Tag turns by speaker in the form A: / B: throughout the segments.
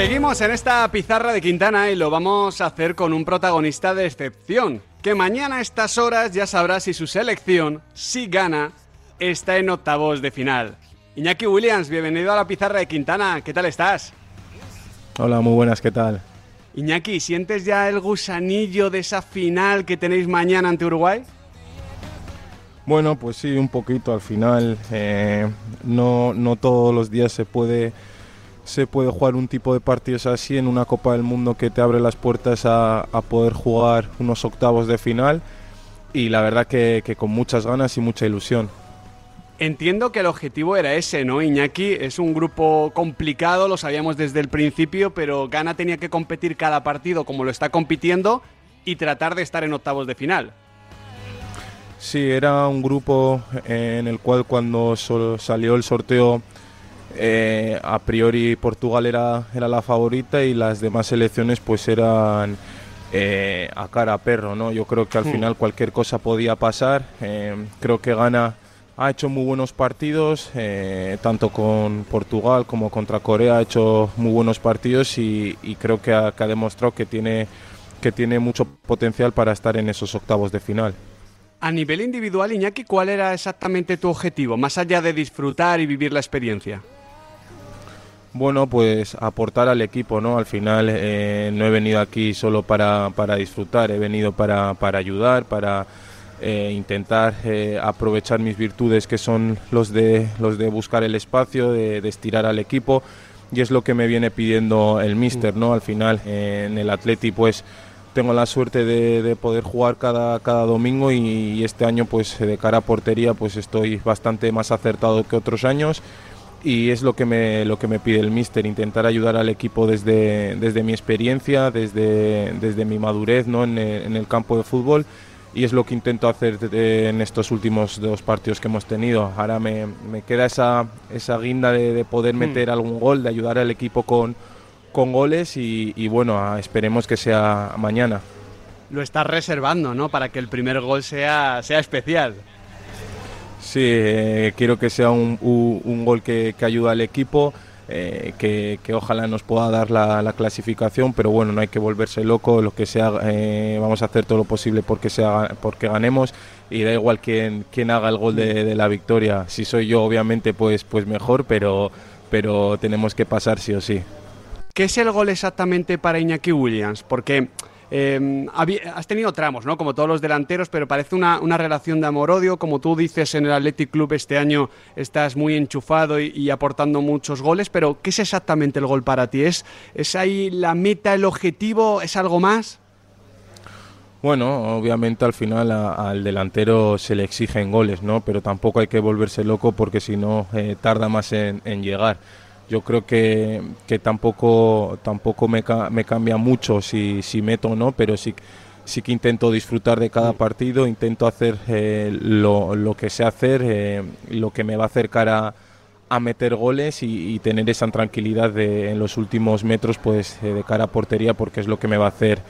A: Seguimos en esta pizarra de Quintana y lo vamos a hacer con un protagonista de excepción, que mañana a estas horas ya sabrá si su selección, si gana, está en octavos de final. Iñaki Williams, bienvenido a la pizarra de Quintana, ¿qué tal estás?
B: Hola, muy buenas, ¿qué tal?
A: Iñaki, ¿sientes ya el gusanillo de esa final que tenéis mañana ante Uruguay?
B: Bueno, pues sí, un poquito al final. Eh, no, no todos los días se puede se puede jugar un tipo de partidos así en una Copa del Mundo que te abre las puertas a, poder jugar unos octavos de final y la verdad que, con muchas ganas y mucha ilusión.
A: Entiendo que el objetivo era ese, ¿no, Iñaki? Es un grupo complicado, lo sabíamos desde el principio, pero Ghana tenía que competir cada partido como lo está compitiendo y tratar de estar en octavos de final.
B: Sí, era un grupo en el cual cuando salió el sorteo eh, a priori Portugal era, era la favorita y las demás selecciones pues eran eh, a cara a perro, ¿no? Yo creo que al hmm. final cualquier cosa podía pasar. Eh, creo que Ghana ha hecho muy buenos partidos, tanto con Portugal como contra Corea ha hecho muy buenos partidos y, creo que ha, que ha, demostrado que tiene, que tiene mucho potencial para estar en esos octavos de final.
A: A nivel individual, Iñaki, ¿cuál era exactamente tu objetivo, más allá de disfrutar y vivir la experiencia?
B: Bueno, pues aportar al equipo, ¿no? Al final eh, no he venido aquí solo para, para disfrutar, he venido para, para ayudar, para eh, intentar eh, aprovechar mis virtudes que son los de, los de buscar el espacio, de, estirar al equipo y es lo que me viene pidiendo el míster, ¿no? Al final en el Atleti pues tengo la suerte de, poder jugar cada, cada domingo y, y, este año pues de cara a portería pues estoy bastante más acertado que otros años y es lo que me, lo que me pide el míster, intentar ayudar al equipo desde, desde mi experiencia, desde, desde mi madurez ¿no? en, el, campo de fútbol y es lo que intento hacer en estos últimos dos partidos que hemos tenido. Ahora me, me queda esa, esa guinda de, poder mm. meter algún gol, de ayudar al equipo con, con goles y, y bueno, esperemos que sea mañana.
A: Lo estás reservando, ¿no? Para que el primer gol sea, sea especial.
B: Sí, eh, quiero que sea un, gol que, que ayude al equipo. Eh, que, ojalá nos pueda dar la, clasificación, pero bueno, no hay que volverse loco, lo que sea, eh, vamos a hacer todo lo posible porque, sea, porque ganemos y da igual quién, quién haga el gol de, la victoria, si soy yo obviamente pues, pues mejor, pero, pero tenemos que pasar sí o sí.
A: ¿Qué es el gol exactamente para Iñaki Williams? Porque Em, has tenido tramos, ¿no? Como todos los delanteros, pero parece una, relación de amor-odio. Como tú dices, en el Athletic Club este año estás muy enchufado y, aportando muchos goles, pero ¿qué es exactamente el gol para ti? ¿Es, ¿Es ahí la meta, el objetivo? ¿Es algo más?
B: Bueno, obviamente al final al delantero se le exigen goles, ¿no? Pero tampoco hay que volverse loco porque si no eh, tarda más en llegar yo creo que, que tampoco, tampoco me, me, cambia mucho si, si meto o no, pero sí, sí que intento disfrutar de cada partido, intento hacer eh, lo, lo, que sé hacer, eh, lo que me va a acercar a, a meter goles y, tener esa tranquilidad de, en los últimos metros pues eh, de cara a portería porque es lo que me va a hacer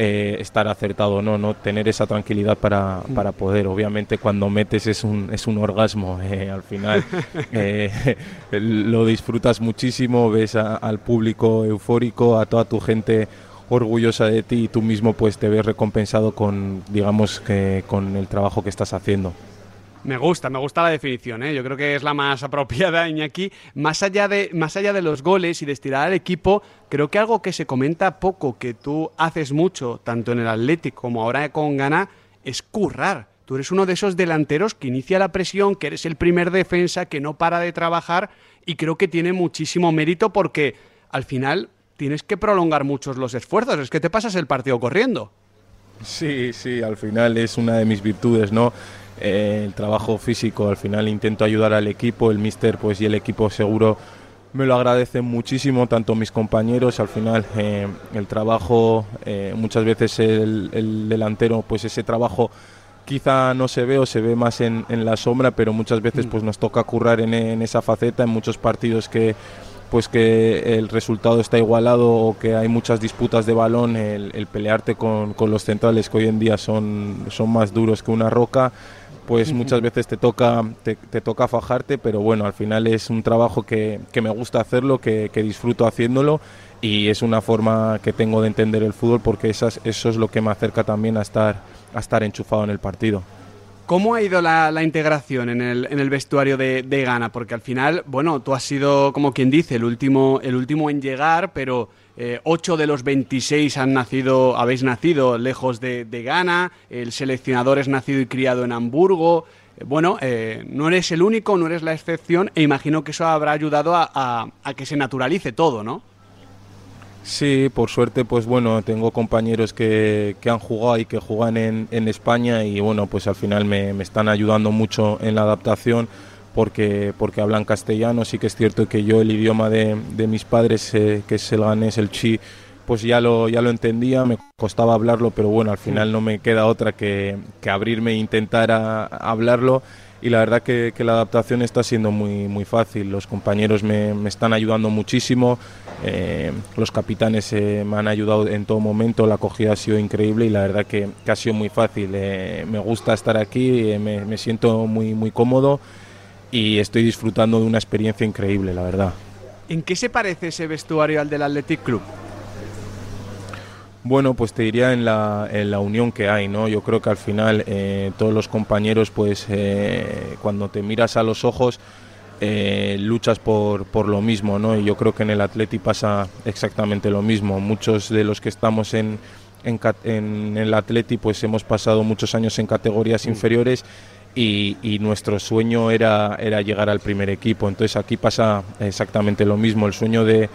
B: eh, estar acertado no, no tener esa tranquilidad para, mm. para, poder. Obviamente cuando metes es un, es un orgasmo, eh, al final eh, lo disfrutas muchísimo, ves al público eufórico, a toda tu gente orgullosa de ti y tú mismo pues te ves recompensado con, digamos, que, con el trabajo que estás haciendo.
A: Me gusta, me gusta la definición, ¿eh? yo creo que es la más apropiada, Iñaki. Más allá, de, más allá de los goles y de estirar al equipo, creo que algo que se comenta poco, que tú haces mucho, tanto en el Atlético como ahora con Gana, es currar. Tú eres uno de esos delanteros que inicia la presión, que eres el primer defensa, que no para de trabajar y creo que tiene muchísimo mérito porque al final tienes que prolongar muchos los esfuerzos, es que te pasas el partido corriendo.
B: Sí, sí, al final es una de mis virtudes, ¿no? Eh, el trabajo físico, al final intento ayudar al equipo, el míster pues y el equipo seguro me lo agradecen muchísimo, tanto mis compañeros, al final eh, el trabajo, eh, muchas veces el, delantero, pues ese trabajo quizá no se ve o se ve más en, la sombra, pero muchas veces mm. pues nos toca currar en, esa faceta, en muchos partidos que pues que el resultado está igualado o que hay muchas disputas de balón, el, pelearte con, con, los centrales que hoy en día son, son más duros que una roca, pues muchas veces te toca, te, toca fajarte, pero bueno, al final es un trabajo que, me gusta hacerlo, que, disfruto haciéndolo y es una forma que tengo de entender el fútbol porque esas, eso es lo que me acerca también a estar, a estar enchufado en el partido.
A: ¿Cómo ha ido la, integración en el, en el vestuario de, de, Ghana? Porque al final, bueno, tú has sido, como quien dice, el último, el último en llegar, pero eh, 8 de los 26 han nacido, habéis nacido lejos de, Ghana, el seleccionador es nacido y criado en Hamburgo. Eh, bueno, eh, no eres el único, no eres la excepción, e imagino que eso habrá ayudado a, que se naturalice todo, ¿no?
B: Sí, por suerte, pues bueno, tengo compañeros que, han jugado y que juegan en, en, España y bueno, pues al final me, están ayudando mucho en la adaptación porque, porque hablan castellano. Sí que es cierto que yo el idioma de, de mis padres, eh, que es el ganés, el chi, pues ya lo, ya lo entendía, me costaba hablarlo, pero bueno, al final no me queda otra que, que abrirme e intentar a, a hablarlo y la verdad que, que, la adaptación está siendo muy, muy fácil. Los compañeros me, me están ayudando muchísimo, eh, los capitanes eh, me han ayudado en todo momento, la acogida ha sido increíble y la verdad que, que ha sido muy fácil. Eh, me gusta estar aquí, eh, me, me, siento muy, muy cómodo y estoy disfrutando de una experiencia increíble, la verdad.
A: ¿En qué se parece ese vestuario al del Athletic Club?
B: Bueno, pues te diría en la, en la, unión que hay, ¿no? Yo creo que al final eh, todos los compañeros, pues eh, cuando te miras a los ojos, eh, luchas por, por, lo mismo, ¿no? Y yo creo que en el Atleti pasa exactamente lo mismo. Muchos de los que estamos en, en, en el Atleti, pues hemos pasado muchos años en categorías mm. inferiores y, nuestro sueño era, era llegar al primer equipo. Entonces aquí pasa exactamente lo mismo. El sueño de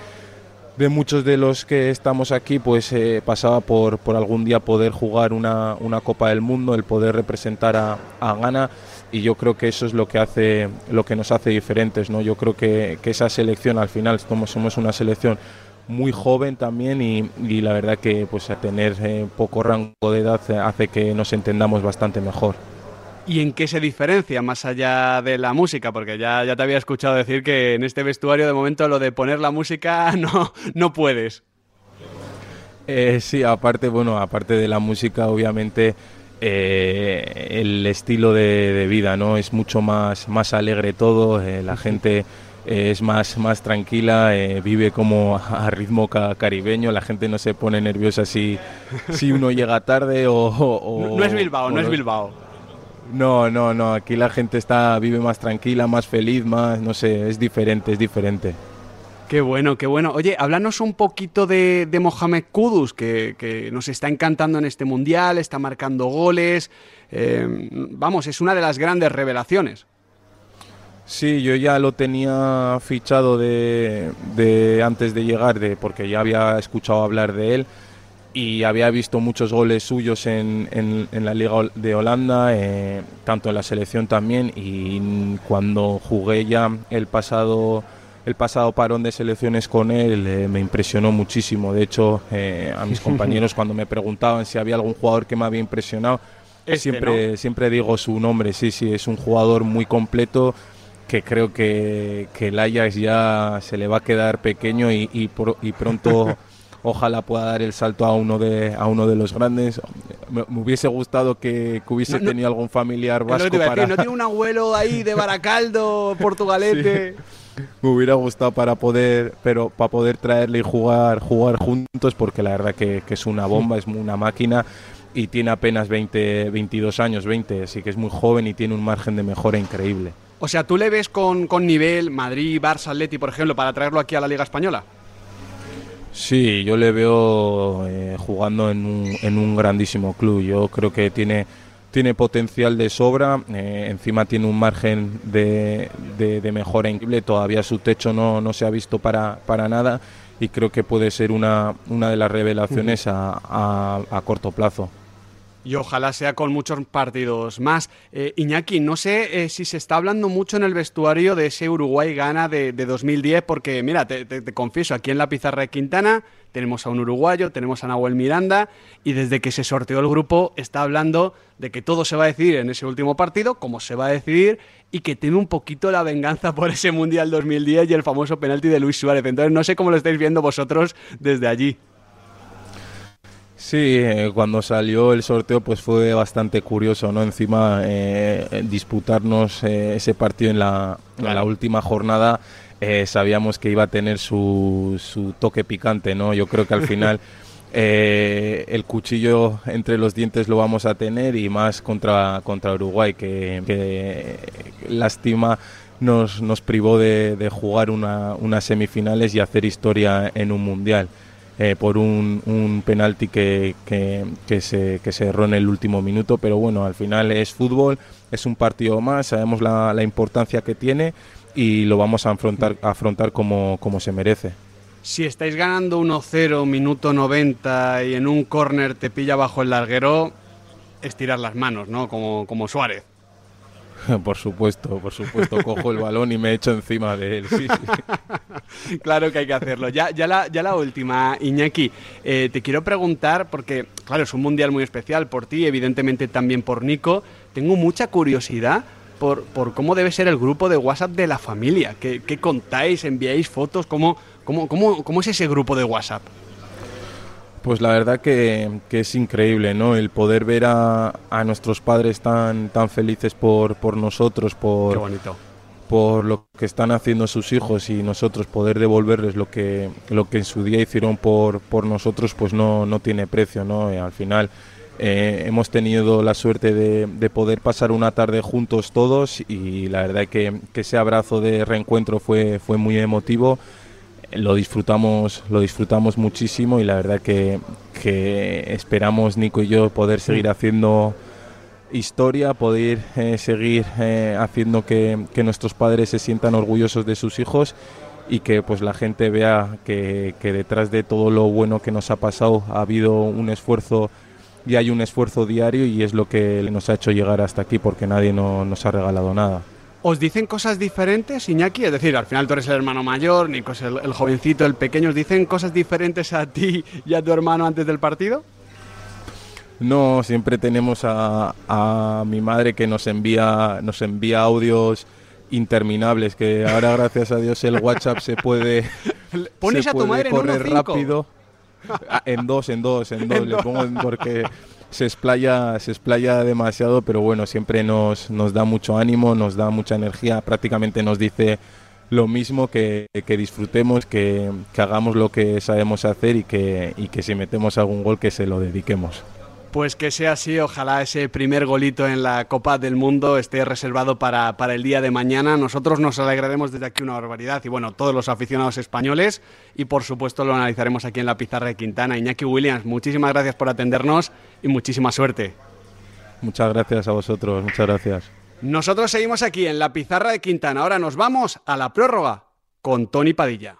B: de muchos de los que estamos aquí, pues eh, pasaba por, por, algún día poder jugar una, una, Copa del Mundo, el poder representar a, a, Ghana y yo creo que eso es lo que hace lo que nos hace diferentes, ¿no? Yo creo que, que esa selección al final como somos una selección muy joven también y, la verdad que pues tener eh, poco rango de edad hace que nos entendamos bastante mejor.
A: ¿Y en qué se diferencia más allá de la música? Porque ya, ya te había escuchado decir que en este vestuario de momento lo de poner la música no, no puedes.
B: Eh, sí, aparte, bueno, aparte de la música, obviamente eh, el estilo de, de, vida, ¿no? Es mucho más, más alegre todo, eh, la gente es más, más tranquila, eh, vive como a ritmo caribeño, la gente no se pone nerviosa si, si uno llega tarde o... o
A: no, no, es Bilbao, o no, no es Bilbao.
B: No, no, no, aquí la gente está, vive más tranquila, más feliz, más, no sé, es diferente, es diferente.
A: Qué bueno, qué bueno. Oye, háblanos un poquito de, de Mohamed Kudus, que, que, nos está encantando en este mundial, está marcando goles. Eh, vamos, es una de las grandes revelaciones.
B: Sí, yo ya lo tenía fichado de, de antes de llegar, de, porque ya había escuchado hablar de él y había visto muchos goles suyos en, en, en la Liga de Holanda, eh, tanto en la selección también, y cuando jugué ya el pasado, el pasado parón de selecciones con él eh, me impresionó muchísimo. De hecho, eh, a mis compañeros cuando me preguntaban si había algún jugador que me había impresionado, este, siempre, ¿no? siempre digo su nombre, sí, sí, es un jugador muy completo que creo que, que el Ajax ya se le va a quedar pequeño y, y, y pronto... ojalá pueda dar el salto a uno de, a uno de los grandes. Me, me hubiese gustado que, que hubiese no, no, tenido algún familiar vasco
A: no
B: para...
A: ¿No tiene un abuelo ahí de Baracaldo, portugalete?
B: Sí. Me hubiera gustado para poder, pero para poder traerle y jugar, jugar juntos, porque la verdad que, que es una bomba, es una máquina y tiene apenas 20, 22 años, 20, así que es muy joven y tiene un margen de mejora increíble.
A: O sea, ¿tú le ves con, con nivel Madrid, Barça, Atleti, por ejemplo, para traerlo aquí a la Liga Española?
B: Sí, yo le veo eh, jugando en un, en un, grandísimo club. Yo creo que tiene, tiene potencial de sobra, eh, encima tiene un margen de, de, de, mejora increíble, todavía su techo no, no se ha visto para, para nada y creo que puede ser una, una de las revelaciones a, a, a corto plazo
A: y ojalá sea con muchos partidos más. Eh, Iñaki, no sé eh, si se está hablando mucho en el vestuario de ese Uruguay-Gana de, de, 2010, porque mira, te, confieso, aquí en la pizarra de Quintana tenemos a un uruguayo, tenemos a Nahuel Miranda, y desde que se sorteó el grupo está hablando de que todo se va a decidir en ese último partido, como se va a decidir, y que tiene un poquito la venganza por ese Mundial 2010 y el famoso penalti de Luis Suárez. Entonces no sé cómo lo estáis viendo vosotros desde allí.
B: Sí, eh, cuando salió el sorteo pues fue bastante curioso, ¿no? Encima eh, disputarnos eh, ese partido en la, claro. en la, última jornada sabíamos que iba a tener su, su toque picante, ¿no? Yo creo que al final el cuchillo entre los dientes lo vamos a tener y más contra, contra Uruguay, que, que lástima nos, nos privó de, de jugar una, unas semifinales y hacer historia en un mundial. Eh, por un, un penalti que, que, que, se, que se erró en el último minuto, pero bueno, al final es fútbol, es un partido más, sabemos la, la importancia que tiene y lo vamos a afrontar, afrontar como, como se merece.
A: Si estáis ganando 1-0, minuto 90 y en un córner te pilla bajo el larguero, estirar las manos, ¿no? Como, como Suárez.
B: Por supuesto, por supuesto, cojo el balón y me echo encima de él.
A: Claro que hay que hacerlo. Ya, ya, la, última, Iñaki, eh, te quiero preguntar, porque claro, es un mundial muy especial por ti, evidentemente también por Nico. Tengo mucha curiosidad por, por cómo debe ser el grupo de WhatsApp de la familia. ¿Qué, qué contáis? ¿Enviáis fotos? ¿Cómo, cómo, cómo, ¿Cómo es ese grupo de WhatsApp?
B: Pues la verdad que, que, es increíble, ¿no? El poder ver a, a nuestros padres tan, tan felices por, por nosotros, por,
A: Qué bonito.
B: por lo que están haciendo sus hijos y nosotros poder devolverles lo que, lo que en su día hicieron por, por nosotros, pues no, no tiene precio, ¿no? Y al final eh, hemos tenido la suerte de, de, poder pasar una tarde juntos todos y la verdad que, que ese abrazo de reencuentro fue, fue muy emotivo lo disfrutamos, lo disfrutamos muchísimo y la verdad que, que esperamos Nico y yo poder seguir haciendo historia, poder eh, seguir eh, haciendo que, que, nuestros padres se sientan orgullosos de sus hijos y que pues la gente vea que, que, detrás de todo lo bueno que nos ha pasado ha habido un esfuerzo y hay un esfuerzo diario y es lo que nos ha hecho llegar hasta aquí porque nadie no, nos ha regalado nada.
A: ¿Os dicen cosas diferentes, Iñaki? Es decir, al final tú eres el hermano mayor, Nico es el, el, jovencito, el pequeño. ¿Os dicen cosas diferentes a ti y a tu hermano antes del partido?
B: No, siempre tenemos a, a mi madre que nos envía, nos envía audios interminables, que ahora gracias a Dios el WhatsApp se puede,
A: ¿Pones
B: se
A: a tu madre
B: correr
A: en
B: rápido. En dos, en dos, en dos, le pongo porque se explaya, se explaya demasiado, pero bueno, siempre nos, nos da mucho ánimo, nos da mucha energía, prácticamente nos dice lo mismo, que, que disfrutemos, que, que hagamos lo que sabemos hacer y que, y que si metemos algún gol que se lo dediquemos.
A: Pues que sea así, ojalá ese primer golito en la Copa del Mundo esté reservado para, para, el día de mañana. Nosotros nos alegraremos desde aquí una barbaridad y bueno, todos los aficionados españoles y por supuesto lo analizaremos aquí en la pizarra de Quintana. Iñaki Williams, muchísimas gracias por atendernos y muchísima suerte.
B: Muchas gracias a vosotros, muchas gracias.
A: Nosotros seguimos aquí en la pizarra de Quintana. Ahora nos vamos a la prórroga con Tony Padilla.